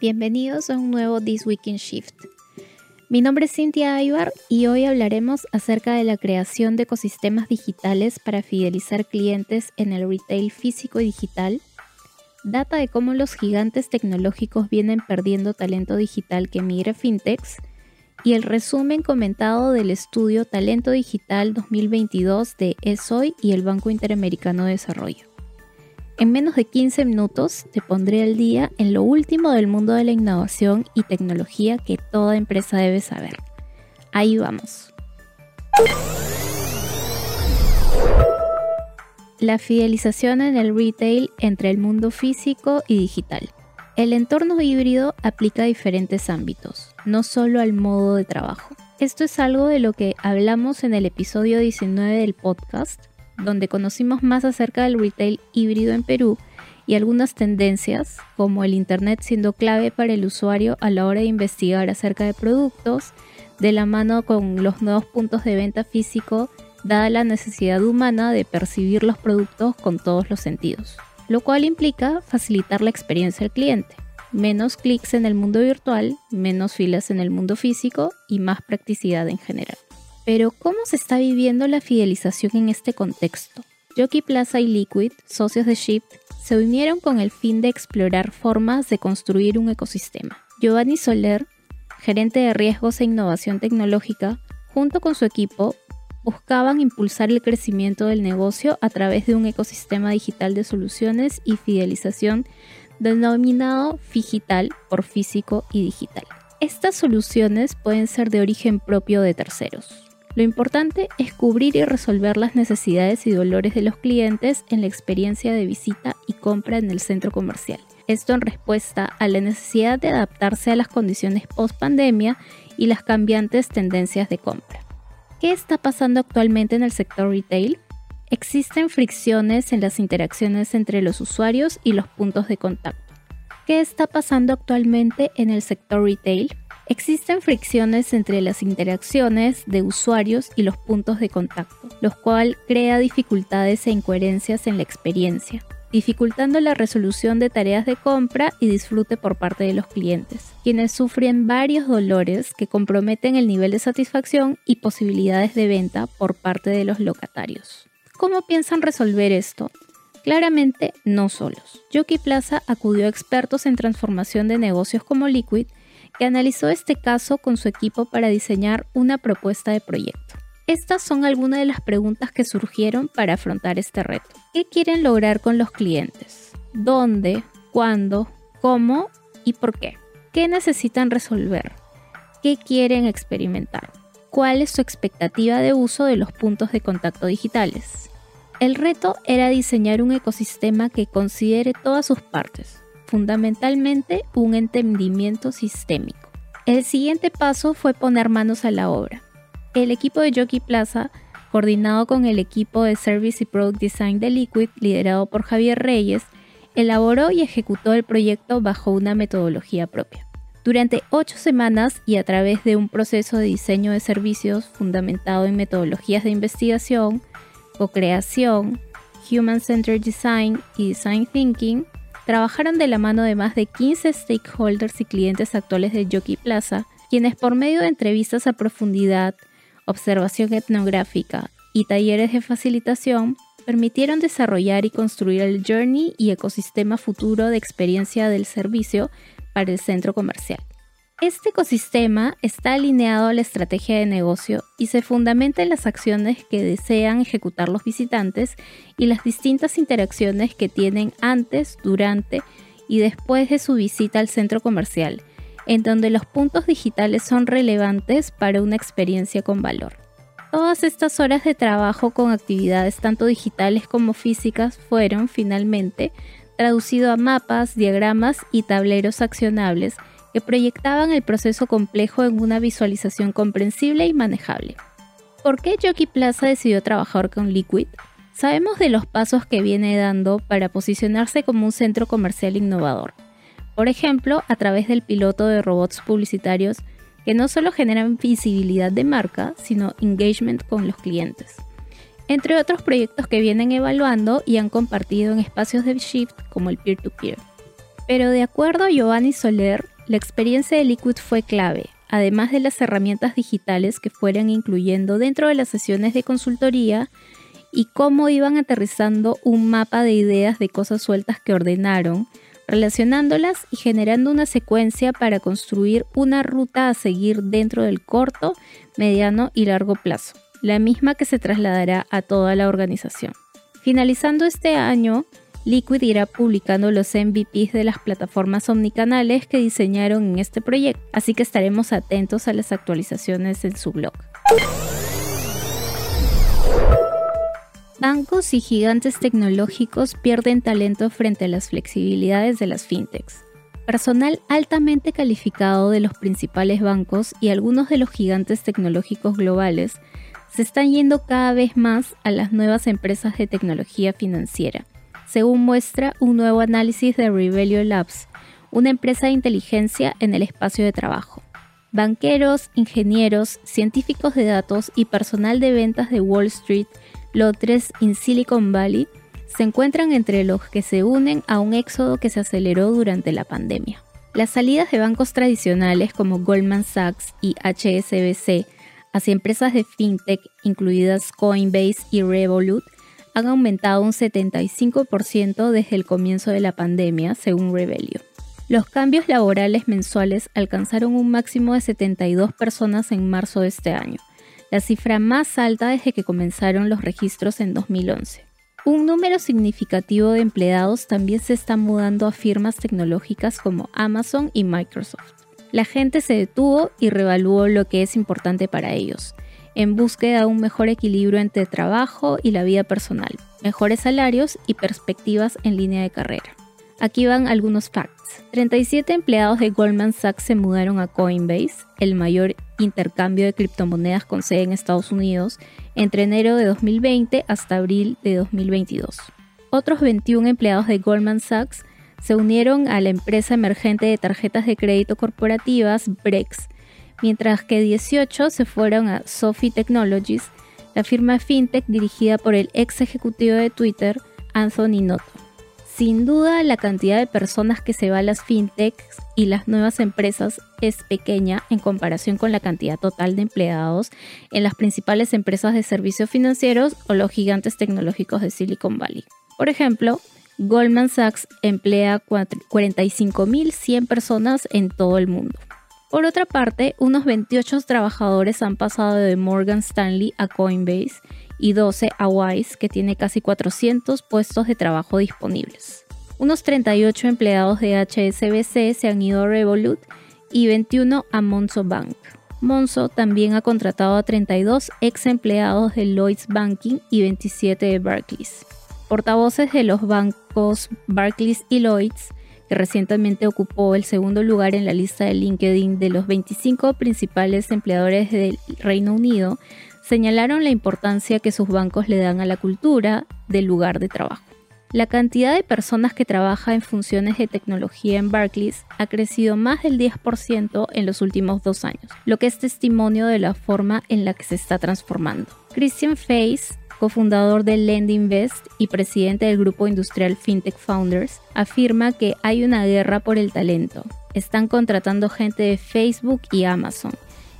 Bienvenidos a un nuevo This Week in Shift. Mi nombre es Cintia Aybar y hoy hablaremos acerca de la creación de ecosistemas digitales para fidelizar clientes en el retail físico y digital, data de cómo los gigantes tecnológicos vienen perdiendo talento digital que migra fintechs y el resumen comentado del estudio Talento Digital 2022 de ESOI y el Banco Interamericano de Desarrollo. En menos de 15 minutos te pondré al día en lo último del mundo de la innovación y tecnología que toda empresa debe saber. Ahí vamos. La fidelización en el retail entre el mundo físico y digital. El entorno híbrido aplica a diferentes ámbitos, no solo al modo de trabajo. Esto es algo de lo que hablamos en el episodio 19 del podcast donde conocimos más acerca del retail híbrido en Perú y algunas tendencias, como el Internet siendo clave para el usuario a la hora de investigar acerca de productos, de la mano con los nuevos puntos de venta físico, dada la necesidad humana de percibir los productos con todos los sentidos, lo cual implica facilitar la experiencia al cliente. Menos clics en el mundo virtual, menos filas en el mundo físico y más practicidad en general. Pero ¿cómo se está viviendo la fidelización en este contexto? Jockey Plaza y Liquid, socios de Shift, se unieron con el fin de explorar formas de construir un ecosistema. Giovanni Soler, gerente de riesgos e innovación tecnológica, junto con su equipo, buscaban impulsar el crecimiento del negocio a través de un ecosistema digital de soluciones y fidelización denominado Figital por físico y digital. Estas soluciones pueden ser de origen propio de terceros. Lo importante es cubrir y resolver las necesidades y dolores de los clientes en la experiencia de visita y compra en el centro comercial. Esto en respuesta a la necesidad de adaptarse a las condiciones post pandemia y las cambiantes tendencias de compra. ¿Qué está pasando actualmente en el sector retail? Existen fricciones en las interacciones entre los usuarios y los puntos de contacto. ¿Qué está pasando actualmente en el sector retail? Existen fricciones entre las interacciones de usuarios y los puntos de contacto, lo cual crea dificultades e incoherencias en la experiencia, dificultando la resolución de tareas de compra y disfrute por parte de los clientes, quienes sufren varios dolores que comprometen el nivel de satisfacción y posibilidades de venta por parte de los locatarios. ¿Cómo piensan resolver esto? Claramente no solos. Yoki Plaza acudió a expertos en transformación de negocios como Liquid que analizó este caso con su equipo para diseñar una propuesta de proyecto. Estas son algunas de las preguntas que surgieron para afrontar este reto. ¿Qué quieren lograr con los clientes? ¿Dónde? ¿Cuándo? ¿Cómo? ¿Y por qué? ¿Qué necesitan resolver? ¿Qué quieren experimentar? ¿Cuál es su expectativa de uso de los puntos de contacto digitales? El reto era diseñar un ecosistema que considere todas sus partes, fundamentalmente un entendimiento sistémico. El siguiente paso fue poner manos a la obra. El equipo de Jockey Plaza, coordinado con el equipo de Service y Product Design de Liquid, liderado por Javier Reyes, elaboró y ejecutó el proyecto bajo una metodología propia. Durante ocho semanas y a través de un proceso de diseño de servicios fundamentado en metodologías de investigación, co-creación, Human Centered Design y Design Thinking, trabajaron de la mano de más de 15 stakeholders y clientes actuales de Jockey Plaza, quienes por medio de entrevistas a profundidad, observación etnográfica y talleres de facilitación permitieron desarrollar y construir el journey y ecosistema futuro de experiencia del servicio para el centro comercial. Este ecosistema está alineado a la estrategia de negocio y se fundamenta en las acciones que desean ejecutar los visitantes y las distintas interacciones que tienen antes, durante y después de su visita al centro comercial, en donde los puntos digitales son relevantes para una experiencia con valor. Todas estas horas de trabajo con actividades tanto digitales como físicas fueron, finalmente, traducido a mapas, diagramas y tableros accionables que proyectaban el proceso complejo en una visualización comprensible y manejable. ¿Por qué Jockey Plaza decidió trabajar con Liquid? Sabemos de los pasos que viene dando para posicionarse como un centro comercial innovador. Por ejemplo, a través del piloto de robots publicitarios que no solo generan visibilidad de marca, sino engagement con los clientes. Entre otros proyectos que vienen evaluando y han compartido en espacios de Shift como el peer-to-peer. -peer. Pero de acuerdo a Giovanni Soler, La experiencia de Liquid fue clave, además de las herramientas digitales que fueran incluyendo dentro de las sesiones de consultoría y cómo iban aterrizando un mapa de ideas de cosas sueltas que ordenaron, relacionándolas y generando una secuencia para construir una ruta a seguir dentro del corto, mediano y largo plazo, la misma que se trasladará a toda la organización. Finalizando este año, Liquid irá publicando los MVPs de las plataformas omnicanales que diseñaron en este proyecto, así que estaremos atentos a las actualizaciones en su blog. Bancos y gigantes tecnológicos pierden talento frente a las flexibilidades de las fintechs. Personal altamente calificado de los principales bancos y algunos de los gigantes tecnológicos globales se están yendo cada vez más a las nuevas empresas de tecnología financiera según muestra un nuevo análisis de Rebellion Labs, una empresa de inteligencia en el espacio de trabajo. Banqueros, ingenieros, científicos de datos y personal de ventas de Wall Street, Lotres y Silicon Valley se encuentran entre los que se unen a un éxodo que se aceleró durante la pandemia. Las salidas de bancos tradicionales como Goldman Sachs y HSBC hacia empresas de fintech, incluidas Coinbase y Revolut, han aumentado un 75% desde el comienzo de la pandemia, según Rebelio. Los cambios laborales mensuales alcanzaron un máximo de 72 personas en marzo de este año, la cifra más alta desde que comenzaron los registros en 2011. Un número significativo de empleados también se está mudando a firmas tecnológicas como Amazon y Microsoft. La gente se detuvo y revaluó lo que es importante para ellos, en búsqueda de un mejor equilibrio entre trabajo y la vida personal, mejores salarios y perspectivas en línea de carrera. Aquí van algunos facts. 37 empleados de Goldman Sachs se mudaron a Coinbase, el mayor intercambio de criptomonedas con sede en Estados Unidos, entre enero de 2020 hasta abril de 2022. Otros 21 empleados de Goldman Sachs se unieron a la empresa emergente de tarjetas de crédito corporativas Brex, mientras que 18 se fueron a Sophie Technologies, la firma fintech dirigida por el ex ejecutivo de Twitter, Anthony Noto. Sin duda, la cantidad de personas que se va a las fintechs y las nuevas empresas es pequeña en comparación con la cantidad total de empleados en las principales empresas de servicios financieros o los gigantes tecnológicos de Silicon Valley. Por ejemplo, Goldman Sachs emplea 45.100 personas en todo el mundo. Por otra parte, unos 28 trabajadores han pasado de Morgan Stanley a Coinbase y 12 a Wise, que tiene casi 400 puestos de trabajo disponibles. Unos 38 empleados de HSBC se han ido a Revolut y 21 a Monzo Bank. Monzo también ha contratado a 32 ex empleados de Lloyds Banking y 27 de Barclays. Portavoces de los bancos Barclays y Lloyds recientemente ocupó el segundo lugar en la lista de LinkedIn de los 25 principales empleadores del Reino Unido, señalaron la importancia que sus bancos le dan a la cultura del lugar de trabajo. La cantidad de personas que trabaja en funciones de tecnología en Barclays ha crecido más del 10% en los últimos dos años, lo que es testimonio de la forma en la que se está transformando. Christian Face, cofundador de Lendinvest y presidente del grupo industrial FinTech Founders, afirma que hay una guerra por el talento. Están contratando gente de Facebook y Amazon,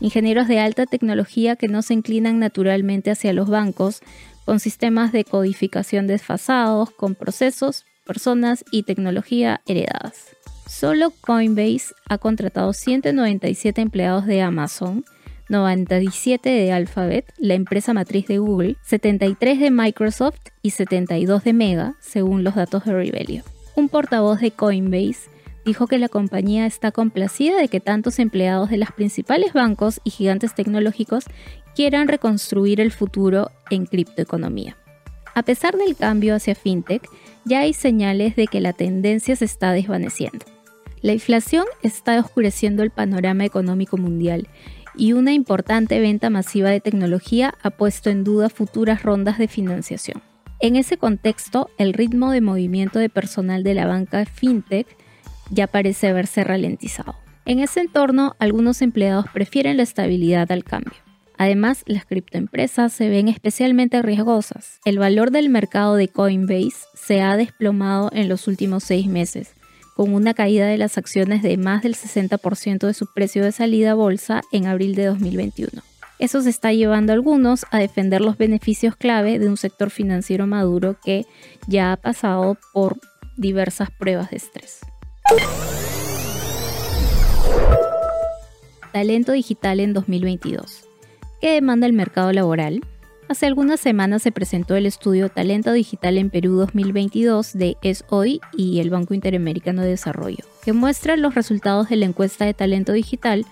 ingenieros de alta tecnología que no se inclinan naturalmente hacia los bancos, con sistemas de codificación desfasados, con procesos, personas y tecnología heredadas. Solo Coinbase ha contratado 197 empleados de Amazon, 97 de Alphabet, la empresa matriz de Google, 73 de Microsoft y 72 de Mega, según los datos de Rebellion. Un portavoz de Coinbase dijo que la compañía está complacida de que tantos empleados de los principales bancos y gigantes tecnológicos quieran reconstruir el futuro en criptoeconomía. A pesar del cambio hacia fintech, ya hay señales de que la tendencia se está desvaneciendo. La inflación está oscureciendo el panorama económico mundial y una importante venta masiva de tecnología ha puesto en duda futuras rondas de financiación. En ese contexto, el ritmo de movimiento de personal de la banca fintech ya parece haberse ralentizado. En ese entorno, algunos empleados prefieren la estabilidad al cambio. Además, las criptoempresas se ven especialmente riesgosas. El valor del mercado de Coinbase se ha desplomado en los últimos seis meses, con una caída de las acciones de más del 60% de su precio de salida a bolsa en abril de 2021. Eso se está llevando a algunos a defender los beneficios clave de un sector financiero maduro que ya ha pasado por diversas pruebas de estrés. Talento digital en 2022. ¿Qué demanda el mercado laboral? Hace algunas semanas se presentó el estudio Talento Digital en Perú 2022 de ESOI y el Banco Interamericano de Desarrollo, que muestra los resultados de la encuesta de talento digital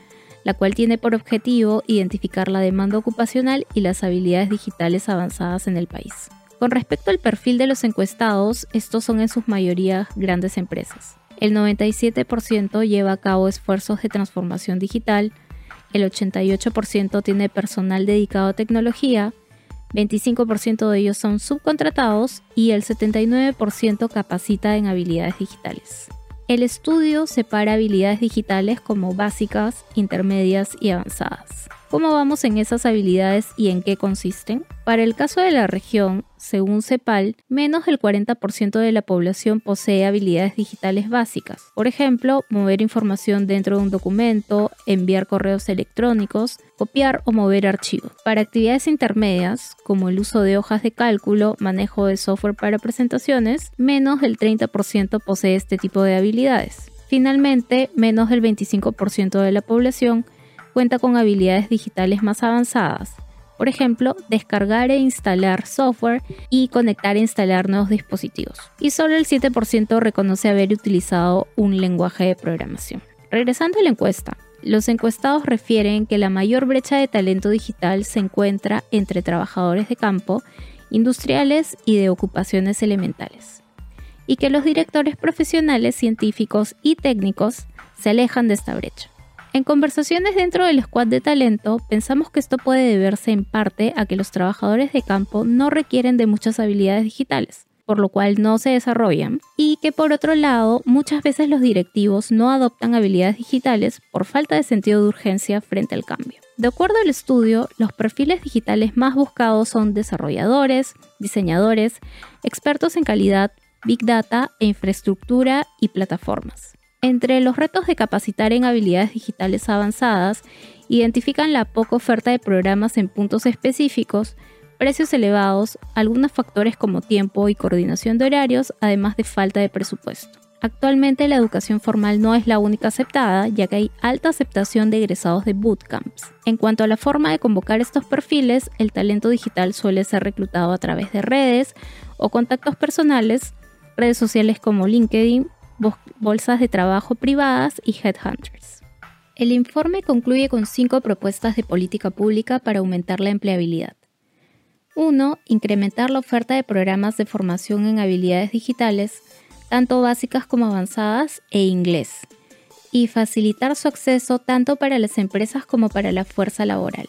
la cual tiene por objetivo identificar la demanda ocupacional y las habilidades digitales avanzadas en el país. Con respecto al perfil de los encuestados, estos son en su mayoría grandes empresas. El 97% lleva a cabo esfuerzos de transformación digital, el 88% tiene personal dedicado a tecnología, 25% de ellos son subcontratados y el 79% capacita en habilidades digitales. El estudio separa habilidades digitales como básicas, intermedias y avanzadas. ¿Cómo vamos en esas habilidades y en qué consisten? Para el caso de la región, según CEPAL, menos del 40% de la población posee habilidades digitales básicas. Por ejemplo, mover información dentro de un documento, enviar correos electrónicos, copiar o mover archivos. Para actividades intermedias, como el uso de hojas de cálculo, manejo de software para presentaciones, menos del 30% posee este tipo de habilidades. Finalmente, menos del 25% de la población cuenta con habilidades digitales más avanzadas. Por ejemplo, descargar e instalar software y conectar e instalar nuevos dispositivos. Y solo el 7% reconoce haber utilizado un lenguaje de programación. Regresando a la encuesta, los encuestados refieren que la mayor brecha de talento digital se encuentra entre trabajadores de campo, industriales y de ocupaciones elementales, y que los directores profesionales, científicos y técnicos se alejan de esta brecha. En conversaciones dentro del squad de talento, pensamos que esto puede deberse en parte a que los trabajadores de campo no requieren de muchas habilidades digitales, por lo cual no se desarrollan, y que por otro lado, muchas veces los directivos no adoptan habilidades digitales por falta de sentido de urgencia frente al cambio. De acuerdo al estudio, los perfiles digitales más buscados son desarrolladores, diseñadores, expertos en calidad, big data e infraestructura y plataformas. Entre los retos de capacitar en habilidades digitales avanzadas, identifican la poca oferta de programas en puntos específicos, precios elevados, algunos factores como tiempo y coordinación de horarios, además de falta de presupuesto. Actualmente la educación formal no es la única aceptada, ya que hay alta aceptación de egresados de bootcamps. En cuanto a la forma de convocar estos perfiles, el talento digital suele ser reclutado a través de redes o contactos personales, redes sociales como LinkedIn, bolsas de trabajo privadas y headhunters. El informe concluye con cinco propuestas de política pública para aumentar la empleabilidad. 1. Incrementar la oferta de programas de formación en habilidades digitales, tanto básicas como avanzadas, e inglés, y facilitar su acceso tanto para las empresas como para la fuerza laboral.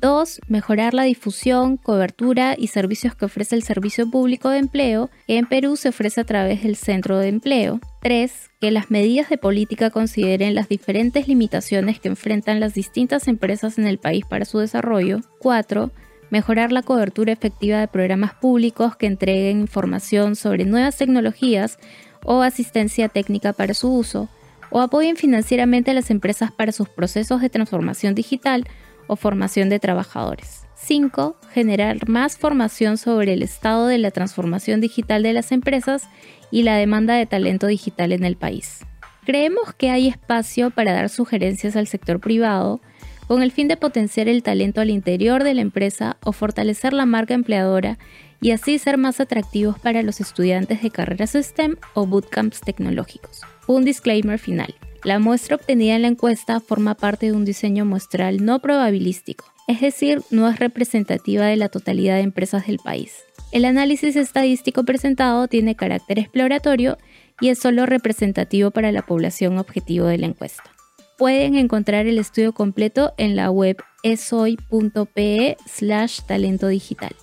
2. Mejorar la difusión, cobertura y servicios que ofrece el Servicio Público de Empleo, que en Perú se ofrece a través del Centro de Empleo. 3. Que las medidas de política consideren las diferentes limitaciones que enfrentan las distintas empresas en el país para su desarrollo. 4. Mejorar la cobertura efectiva de programas públicos que entreguen información sobre nuevas tecnologías o asistencia técnica para su uso, o apoyen financieramente a las empresas para sus procesos de transformación digital o formación de trabajadores. 5. Generar más formación sobre el estado de la transformación digital de las empresas y la demanda de talento digital en el país. Creemos que hay espacio para dar sugerencias al sector privado con el fin de potenciar el talento al interior de la empresa o fortalecer la marca empleadora y así ser más atractivos para los estudiantes de carreras STEM o bootcamps tecnológicos. Un disclaimer final. La muestra obtenida en la encuesta forma parte de un diseño muestral no probabilístico, es decir, no es representativa de la totalidad de empresas del país. El análisis estadístico presentado tiene carácter exploratorio y es solo representativo para la población objetivo de la encuesta. Pueden encontrar el estudio completo en la web esoy.pe slash talento digital.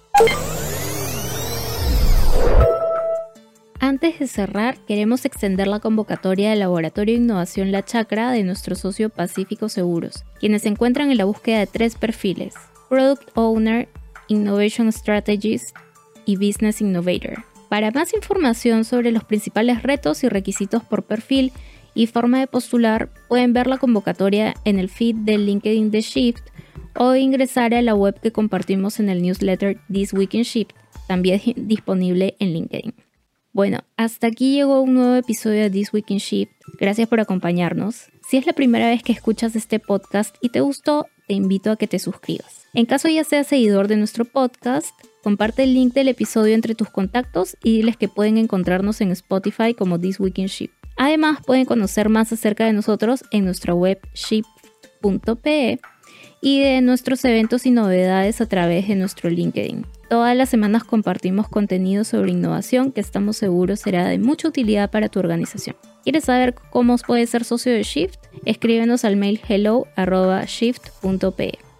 Antes de cerrar, queremos extender la convocatoria del Laboratorio de Innovación La Chacra de nuestro socio Pacífico Seguros, quienes se encuentran en la búsqueda de tres perfiles, Product Owner, Innovation Strategist y Business Innovator, Para más información sobre los principales retos y requisitos por perfil y forma de postular, pueden ver la convocatoria en el feed de LinkedIn de Shift o ingresar a la web que compartimos en el newsletter This Week in Shift, también disponible en LinkedIn. Bueno, hasta aquí llegó un nuevo episodio de This Week in Shift. Gracias por acompañarnos. Si es la primera vez que escuchas este podcast y te gustó, te invito a que te suscribas. En caso ya seas seguidor de nuestro podcast, comparte el link del episodio entre tus contactos y diles que pueden encontrarnos en Spotify como This Week in Shift. Además, pueden conocer más acerca de nosotros en nuestra web ship.pe y de nuestros eventos y novedades a través de nuestro LinkedIn. Todas las semanas compartimos contenido sobre innovación que estamos seguros será de mucha utilidad para tu organización. ¿Quieres saber cómo puedes ser socio de Shift? Escríbenos al mail hello.shift.pe.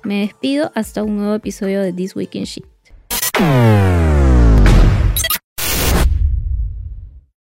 Me despido hasta un nuevo episodio de This Week in Shift.